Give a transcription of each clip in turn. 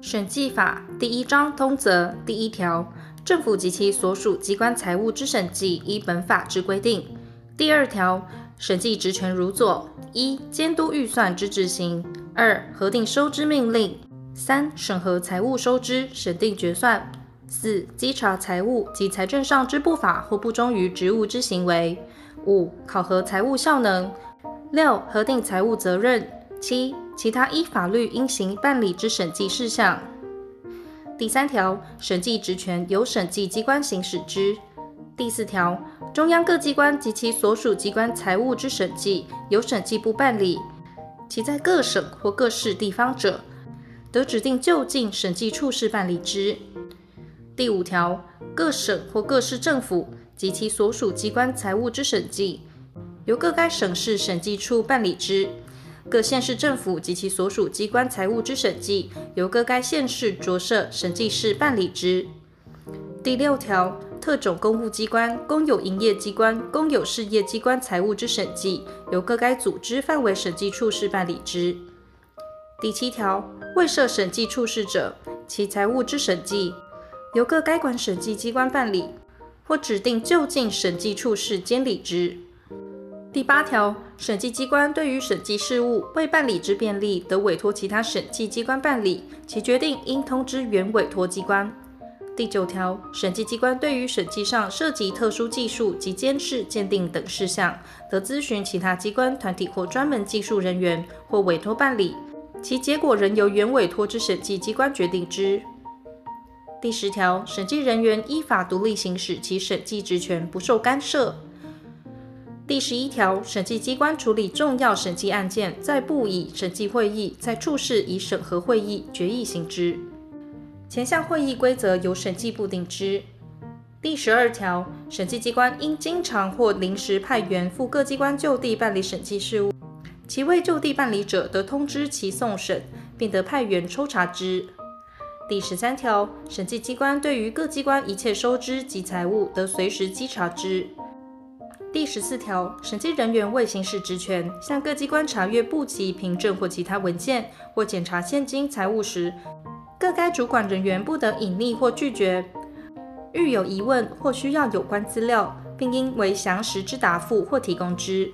审计法第一章通则第一条，政府及其所属机关财务之审计依本法之规定。第二条，审计职权如左：一、监督预算之执行；二、核定收支命令；三、审核财务收支，审定决算；四、稽查财务及财政上之不法或不忠于职务之行为；五、考核财务效能；六、核定财务责任；七、其他依法律应行办理之审计事项。第三条，审计职权由审计机关行使之。第四条，中央各机关及其所属机关财务之审计由审计部办理，其在各省或各市地方者，得指定就近审计处室办理之。第五条，各省或各市政府及其所属机关财务之审计，由各该省市审计处办理之。各县市政府及其所属机关财务之审计，由各该县市着设审计室办理之。第六条，特种公务机关、公有营业机关、公有事业机关财务之审计，由各该组织范围审计处室办理之。第七条，未设审计处室者，其财务之审计，由各该管审计机关办理，或指定就近审计处室监理之。第八条，审计机关对于审计事务未办理之便利，得委托其他审计机关办理，其决定应通知原委托机关。第九条，审计机关对于审计上涉及特殊技术及监视、鉴定等事项，得咨询其他机关、团体或专门技术人员，或委托办理，其结果仍由原委托之审计机关决定之。第十条，审计人员依法独立行使其审计职权，不受干涉。第十一条，审计机关处理重要审计案件，在部以审计会议，在处室以审核会议决议行之。前项会议规则由审计部定之。第十二条，审计机关应经常或临时派员赴各机关就地办理审计事务，其未就地办理者，得通知其送审，并得派员抽查之。第十三条，审计机关对于各机关一切收支及财务，得随时稽查之。第十四条，审计人员为行使职权，向各机关查阅簿籍、凭证或其他文件，或检查现金财物时，各该主管人员不得隐匿或拒绝。遇有疑问或需要有关资料，并应为详实之答复或提供之。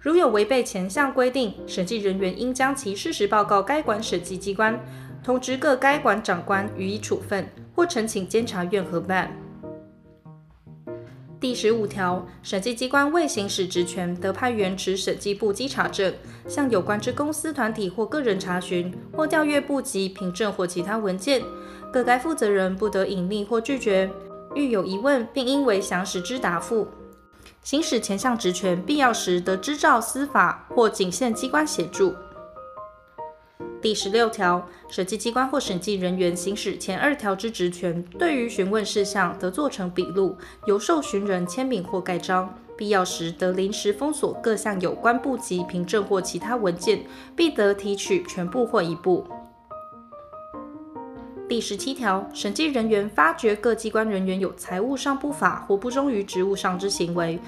如有违背前项规定，审计人员应将其事实报告该管审计机关，通知各该管长官予以处分，或呈请监察院核办。第十五条，审计机关为行使职权，得派员持审计部稽查证，向有关之公司、团体或个人查询，或调阅簿籍、凭证或其他文件。各该负责人不得隐匿或拒绝。遇有疑问，并应为详实之答复。行使前项职权，必要时得支照司法或警宪机关协助。第十六条，审计机关或审计人员行使前二条之职权，对于询问事项得做成笔录，由受询人签名或盖章。必要时得临时封锁各项有关部籍、凭证或其他文件，必得提取全部或一部。第十七条，审计人员发觉各机关人员有财务上不法或不忠于职务上之行为，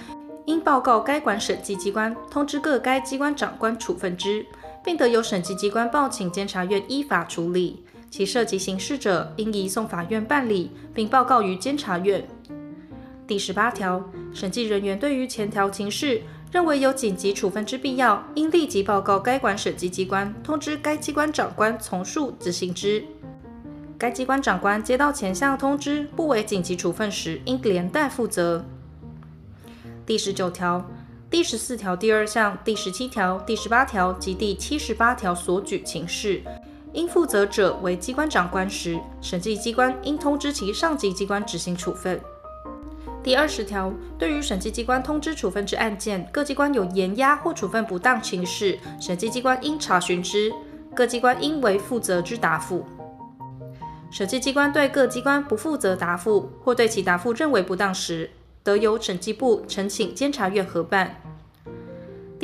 应报告该管审计机关，通知各该机关长官处分之。并得由审计机关报请监察院依法处理，其涉及刑事者，应移送法院办理，并报告于监察院。第十八条，审计人员对于前条情事认为有紧急处分之必要，应立即报告该管审计机关，通知该机关长官从速执行之。该机关长官接到前项通知不为紧急处分时，应连带负责。第十九条。第十四条第二项、第十七条、第十八条及第七十八条所举情事，应负责者为机关长官时，审计机关应通知其上级机关执行处分。第二十条，对于审计机关通知处分之案件，各机关有延压或处分不当情事，审计机关应查询之，各机关应为负责之答复。审计机关对各机关不负责答复，或对其答复认为不当时，得由审计部呈请监察院核办。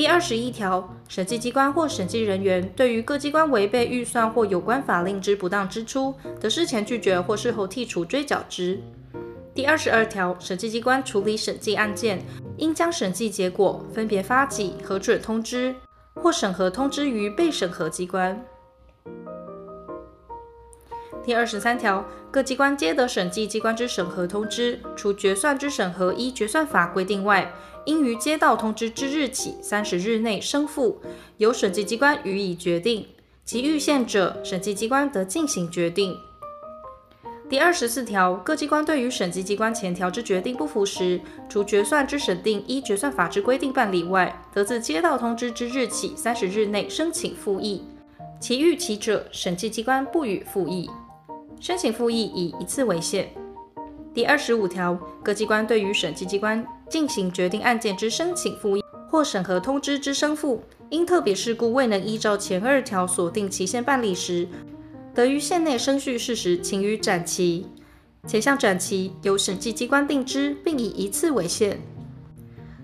第二十一条，审计机关或审计人员对于各机关违背预算或有关法令之不当支出，得事前拒绝或事后剔除追缴之。第二十二条，审计机关处理审计案件，应将审计结果分别发给、核准通知或审核通知于被审核机关。第二十三条，各机关接得审计机关之审核通知，除决算之审核依决算法规定外，应于接到通知之日起三十日内生付，由审计机关予以决定。其逾限者，审计机关得进行决定。第二十四条，各机关对于审计机关前条之决定不服时，除决算之审定依决算法之规定办理外，得自接到通知之日起三十日内申请复议。其逾期者，审计机关不予复议。申请复议以一次为限。第二十五条，各机关对于审计机关进行决定案件之申请复议或审核通知之申复，因特别事故未能依照前二条所定期限办理时，得于限内生续事实，请予展期，前项展期由审计机关定之，并以一次为限。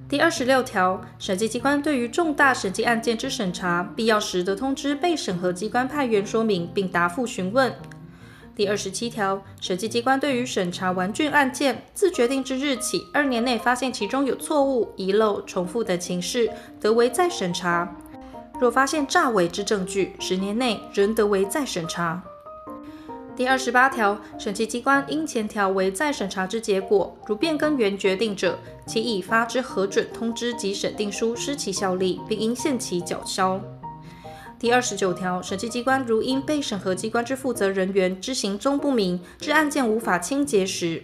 第二十六条，审计机关对于重大审计案件之审查，必要时得通知被审核机关派员说明，并答复询问。第二十七条，审计机关对于审查完竣案件，自决定之日起二年内发现其中有错误、遗漏、重复的情事，得为再审查。若发现诈伪之证据，十年内仍得为再审查。第二十八条，审计机关因前条为再审查之结果，如变更原决定者，其已发之核准通知及审定书失其效力，并应限期缴销。第二十九条，审计机关如因被审核机关之负责人员之行踪不明，致案件无法清结时，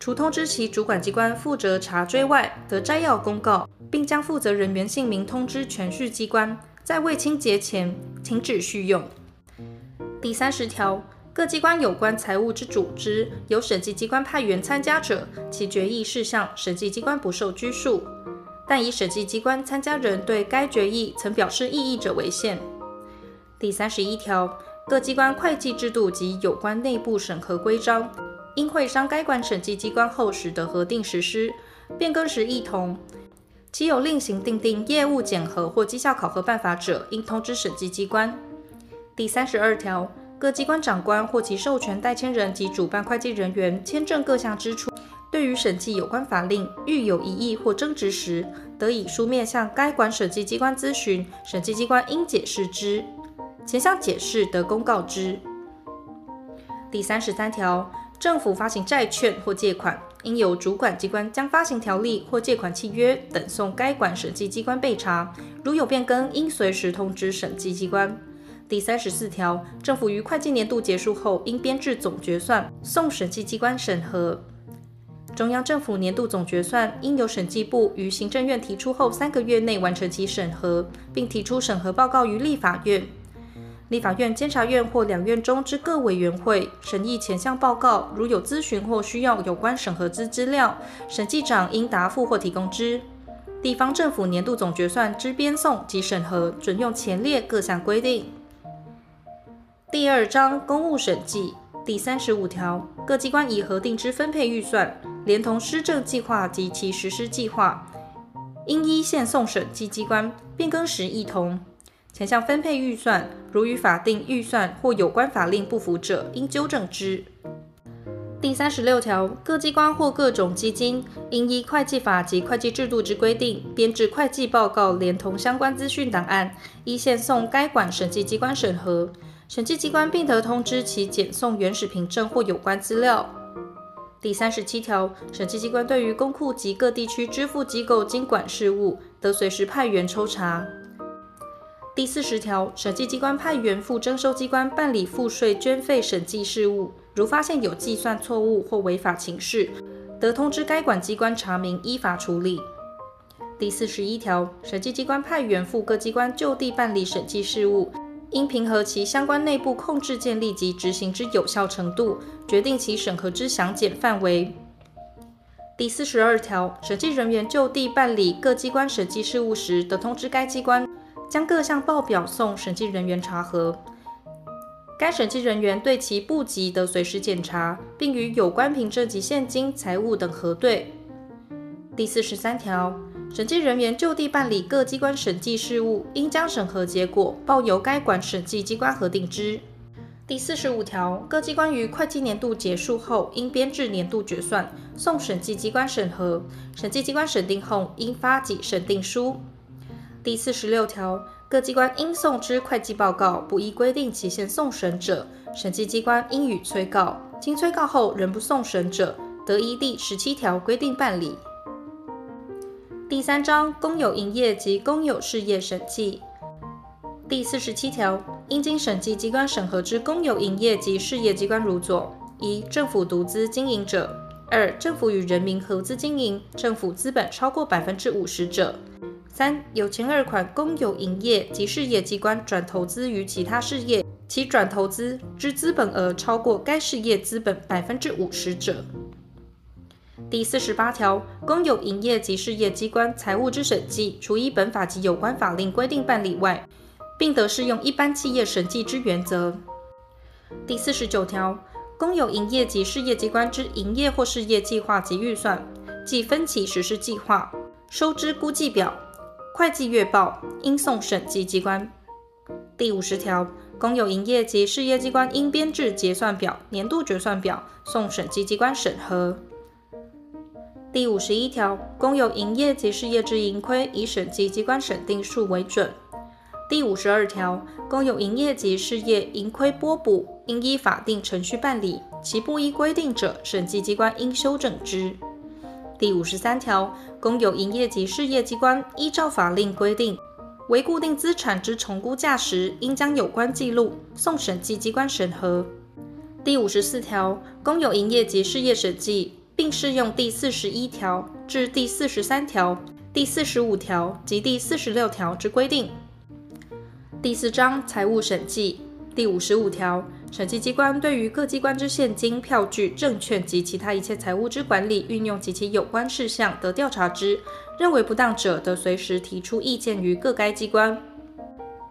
除通知其主管机关负责查追外，得摘要公告，并将负责人员姓名通知銓叙机关。在未清结前，停止续用。第三十条，各机关有关财务之组织，由审计机关派员参加者，其决议事项，审计机关不受拘束，但以审计机关参加人对该决议曾表示异议者为限。第三十一条，各机关会计制度及有关内部审核规章，应会商该管审计机关后时的核定实施，变更时异同。其有另行订定业务检核或绩效考核办法者，应通知审计机关。第三十二条，各机关长官或其授权代签人及主办会计人员签证各项支出，对于审计有关法令，遇有疑义或争执时，得以书面向该管审计机关咨询，审计机关应解释之，前项解释得公告之。第三十三条，政府发行债券或借款，应由主管机关将发行条例或借款契约等送该管审计机关备查，如有变更，应随时通知审计机关。第三十四条，政府于会计年度结束后，应编制总决算，送审计机关审核。中央政府年度总决算应由审计部于行政院提出后三个月内完成其审核，并提出审核报告于立法院。立法院、监察院或两院中之各委员会审议前项报告，如有咨询或需要有关审核之资料，审计长应答复或提供之。地方政府年度总决算之编送及审核，准用前列各项规定。第二章公务审计第三十五条，各机关已核定之分配预算，连同施政计划及其实施计划，应依现送审计机关，变更时异同。前项分配预算，如与法定预算或有关法令不符者，应纠正之。第三十六条，各机关或各种基金，应依会计法及会计制度之规定，编制会计报告，连同相关资讯档案，依现送该管审计机关审核。审计机关并得通知其检送原始凭证或有关资料。第三十七条，审计机关对于公库及各地区支付机构经管事务，得随时派员抽查。第四十条，审计机关派员赴征收机关办理赋税捐费审计事务，如发现有计算错误或违法情事，得通知该管机关查明，依法处理。第四十一条，审计机关派员赴各机关就地办理审计事务，应评核其相关内部控制建立及执行之有效程度，决定其审核之详简范围。第四十二条，审计人员就地办理各机关审计事务时，得通知该机关。将各项报表送审计人员查核，该审计人员对其簿籍得随时检查，并与有关凭证及现金、财物等核对。第四十三条，审计人员就地办理各机关审计事务，应将审核结果报由该管审计机关核定之。第四十五条，各机关于会计年度结束后，应编制年度决算，送审计机关审核，审计机关审定后，应发给审定书。第四十六条，各机关应送之会计报告不依规定期限送审者，审计机关应予催告。经催告后仍不送审者，得依第十七条规定办理。第三章公有营业及公有事业审计第四十七条，应经审计机关审核之公有营业及事业机关如左：一、政府独资经营者；二、政府与人民合资经营，政府资本超过百分之五十者。三、有前二款公有营业及事业机关转投资于其他事业，其转投资之资本额超过该事业资本百分之五十者。第四十八条，公有营业及事业机关财务之审计，除依本法及有关法令规定办理外，并得适用一般企业审计之原则。第四十九条，公有营业及事业机关之营业或事业计划及预算，即分期实施计划、收支估计表。会计月报应送审计机关。第五十条，公有营业及事业机关应编制结算表、年度决算表，送审计机关审核。第五十一条，公有营业及事业之盈亏，以审计机关审定数为准。第五十二条，公有营业及事业盈亏拨补，应依法定程序办理，其不依规定者，审计机关应修正之。第五十三条，公有营业及事业机关依照法令规定，为固定资产之重估价时，应将有关记录送审计机关审核。第五十四条，公有营业及事业审计，并适用第四十一条至第四十三条、第四十五条及第四十六条之规定。第四章财务审计第五十五条。审计机关对于各机关之现金、票据、证券及其他一切财务之管理、运用及其有关事项，得调查之，认为不当者，得随时提出意见于各该机关。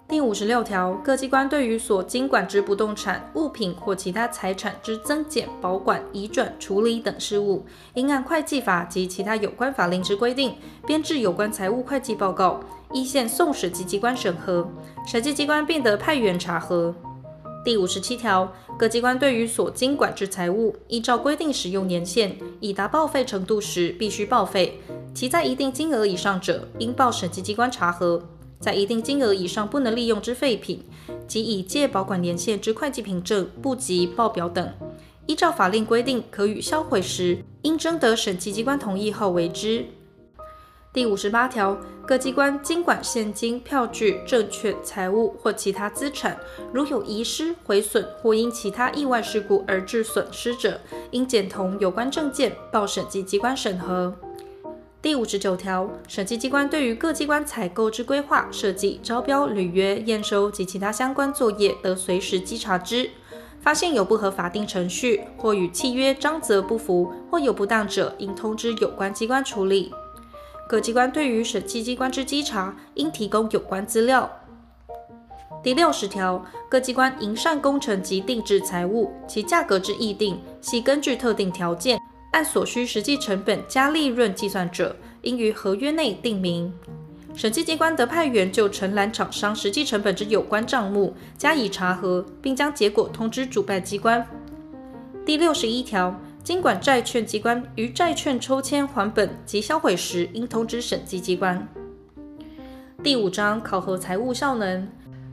第五十六条，各机关对于所经管之不动产、物品或其他财产之增减、保管、移转、处理等事务，应按会计法及其他有关法令之规定，编制有关财务会计报告，依线送审计机关审核，审计机关并得派员查核。第五十七条，各机关对于所经管制财物，依照规定使用年限，已达报废程度时，必须报废；其在一定金额以上者，应报审计机关查核；在一定金额以上不能利用之废品，及已届保管年限之会计凭证、簿籍、报表等，依照法令规定可予销毁时，应征得审计机关同意后为之。第五十八条，各机关经管现金、票据、证券、财物或其他资产，如有遗失、毁损或因其他意外事故而致损失者，应检同有关证件报审计机关审核。第五十九条，审计机关对于各机关采购之规划、设计、招标、履约、验收及其他相关作业，得随时稽查之，发现有不合法定程序或与契约章则不符或有不当者，应通知有关机关处理。各机关对于审计机关之稽查，应提供有关资料。第六十条，各机关营缮工程及定制财物，其价格之议定，系根据特定条件，按所需实际成本加利润计算者，应于合约内定明。审计机关得派员就承揽厂商实际成本之有关账目加以查核，并将结果通知主办机关。第六十一条。经管债券机关于债券抽签还本及销毁时，应通知审计机关。第五章考核财务效能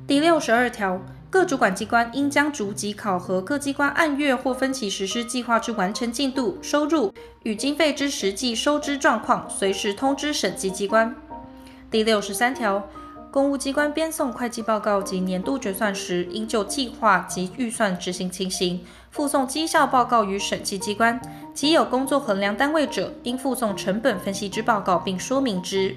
第六十二条，各主管机关应将逐级考核各机关按月或分期实施计划之完成进度、收入与经费之实际收支状况，随时通知审计机关。第六十三条。公务机关编送会计报告及年度决算时，应就计划及预算执行情形，附送绩效报告于审计机关。其有工作衡量单位者，应附送成本分析之报告，并说明之。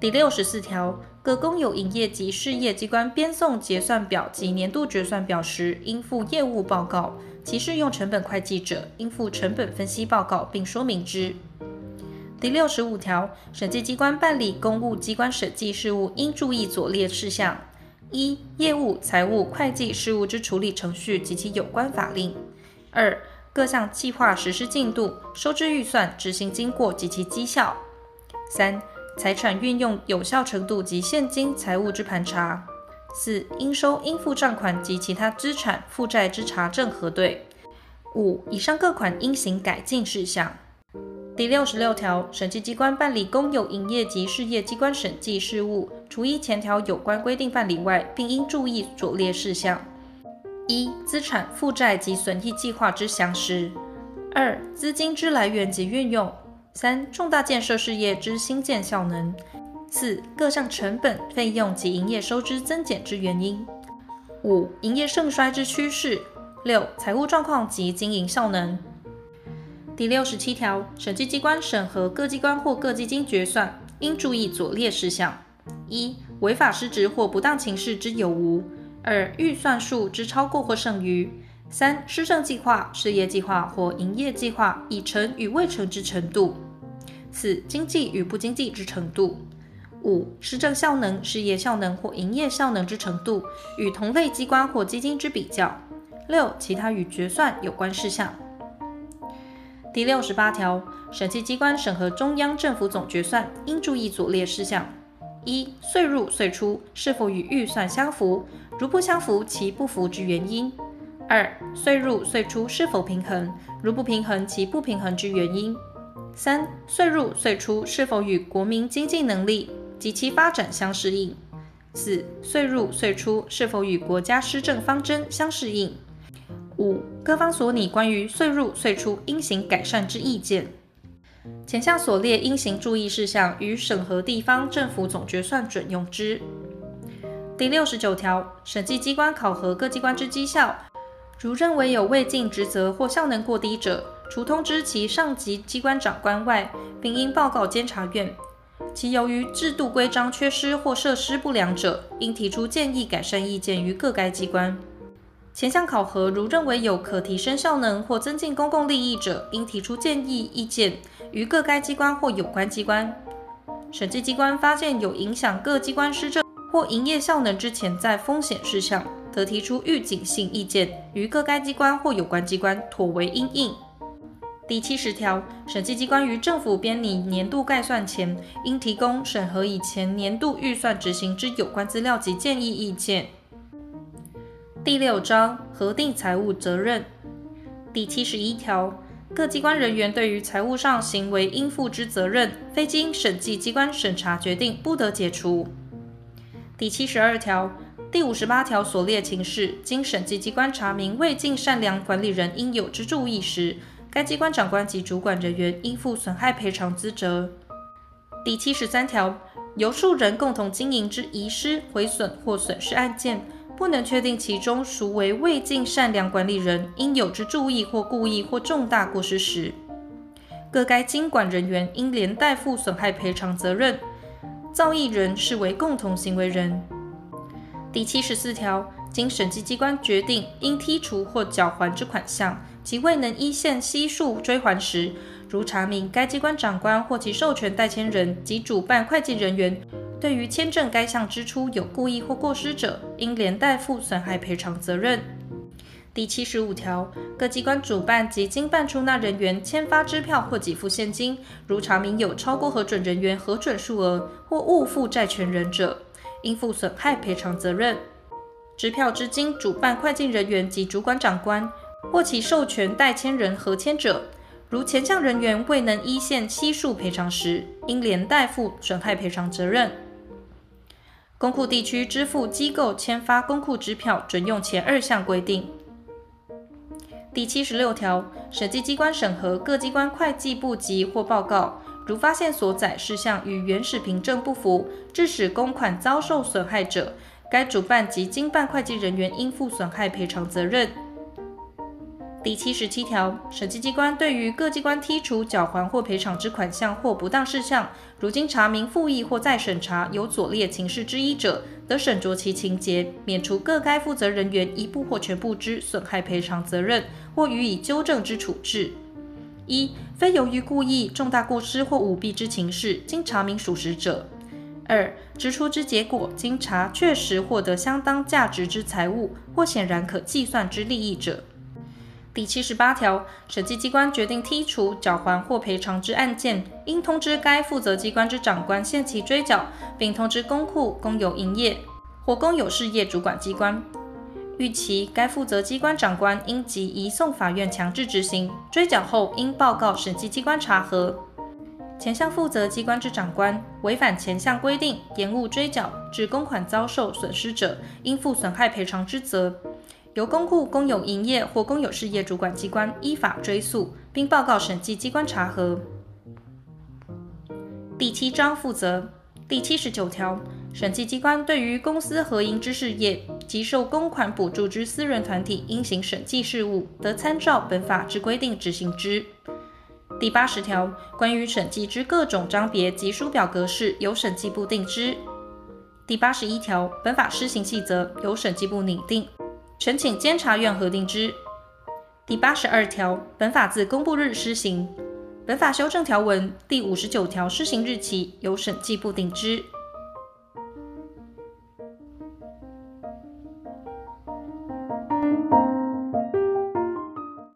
第六十四条，各公有营业及事业机关编送结算表及年度决算表时，应附业务报告。其适用成本会计者，应附成本分析报告，并说明之。第六十五条，审计机关办理公务机关审计事务，应注意左列事项：一、业务、财务、会计事务之处理程序及其有关法令；二、各项计划实施进度、收支预算、执行经过及其绩效；三、财产运用有效程度及现金财务之盘查；四、应收应付账款及其他资产负债之查证核对；五、以上各款应行改进事项。第六十六条，审计机关办理公有营业及事业机关审计事务，除依前条有关规定办理外，并应注意所列事项：一、资产负债及损益计划之详实；二、资金之来源及运用；三、重大建设事业之兴建效能；四、各项成本费用及营业收支增减之原因；五、营业盛衰之趋势；六、财务状况及经营效能。第六十七条，审计机关审核各机关或各基金决算，应注意左列事项：一、违法失职或不当情事之有无；二、预算数之超过或剩余；三、施政计划、事业计划或营业计划已成与未成之程度；四、经济与不经济之程度；五、施政效能、事业效能或营业效能之程度与同类机关或基金之比较；六、其他与决算有关事项。第六十八条，审计机关审核中央政府总决算，应注意左列事项：一、岁入岁出是否与预算相符，如不相符，其不符之原因；二、岁入岁出是否平衡，如不平衡，其不平衡之原因；三、岁入岁出是否与国民经济能力及其发展相适应；四、岁入岁出是否与国家施政方针相适应。五、各方所拟关于岁入岁出应行改善之意见，前项所列应行注意事项，与审核地方政府总决算准用之。第六十九条，审计机关考核各机关之绩效，如认为有未尽职责或效能过低者，除通知其上级机关长官外，并应报告监察院；其由于制度规章缺失或设施不良者，应提出建议改善意见于各该机关。前项考核如认为有可提升效能或增进公共利益者，应提出建议意见于各该机关或有关机关。审计机关发现有影响各机关施政或营业效能之潜在风险事项，得提出预警性意见于各该机关或有关机关，妥为应应。第七十条，审计机关于政府编拟年度概算前，应提供审核以前年度预算执行之有关资料及建议意见。第六章核定财务责任第七十一条，各机关人员对于财务上行为应负之责任，非经审计机关审查决定，不得解除。第七十二条、第五十八条所列情事，经审计机关查明未尽善良管理人应有之注意时，该机关长官及主管人员应负损害赔偿之责。第七十三条，由数人共同经营之遗失、毁损或损失案件。不能确定其中孰为未尽善良管理人应有之注意或故意或重大过失时，各该经管人员应连带负损害赔偿责任，造诣人视为共同行为人。第七十四条，经审计机关决定应剔除或缴还之款项，及未能依现悉数追还时，如查明该机关长官或其授权代签人及主办会计人员。对于签证该项支出有故意或过失者，应连带负损害赔偿责任。第七十五条，各机关主办及经办出纳人员签发支票或给付现金，如查明有超过核准人员核准数额或误付债权人者，应负损害赔偿责任。支票之经主办会计人员及主管长官或其授权代签人核签者，如前项人员未能依现悉数赔偿时，应连带负损害赔偿责任。公库地区支付机构签发公库支票，准用前二项规定。第七十六条，审计机关审核各机关会计簿籍或报告，如发现所载事项与原始凭证不符，致使公款遭受损害者，该主办及经办会计人员应负损害赔偿责任。第七十七条，审计机关对于各机关剔除、缴还或赔偿之款项或不当事项，如经查明复议或再审查有左列情事之一者，得审酌其情节，免除各该负责人员一部或全部之损害赔偿责任，或予以纠正之处置。一、非由于故意、重大过失或舞弊之情事，经查明属实者；二、支出之结果经查确实获得相当价值之财物，或显然可计算之利益者。第七十八条，审计机关决定剔除、缴还或赔偿之案件，应通知该负责机关之长官限期追缴，并通知公库、公有营业或公有事业主管机关。逾期，该负责机关长官应即移送法院强制执行；追缴后，应报告审计机关查核。前项负责机关之长官违反前项规定，延误追缴，致公款遭受损失者，应负损害赔偿之责。由公库公有营业或公有事业主管机关依法追诉，并报告审计机关查核。第七章负责第七十九条，审计机关对于公司合营之事业及受公款补助之私人团体应行审计事务，得参照本法之规定执行之。第八十条，关于审计之各种章别及书表格式，由审计部定之。第八十一条，本法施行细则由审计部拟定。呈请监察院核定之。第八十二条，本法自公布日施行。本法修正条文第五十九条施行日期由审计部定之。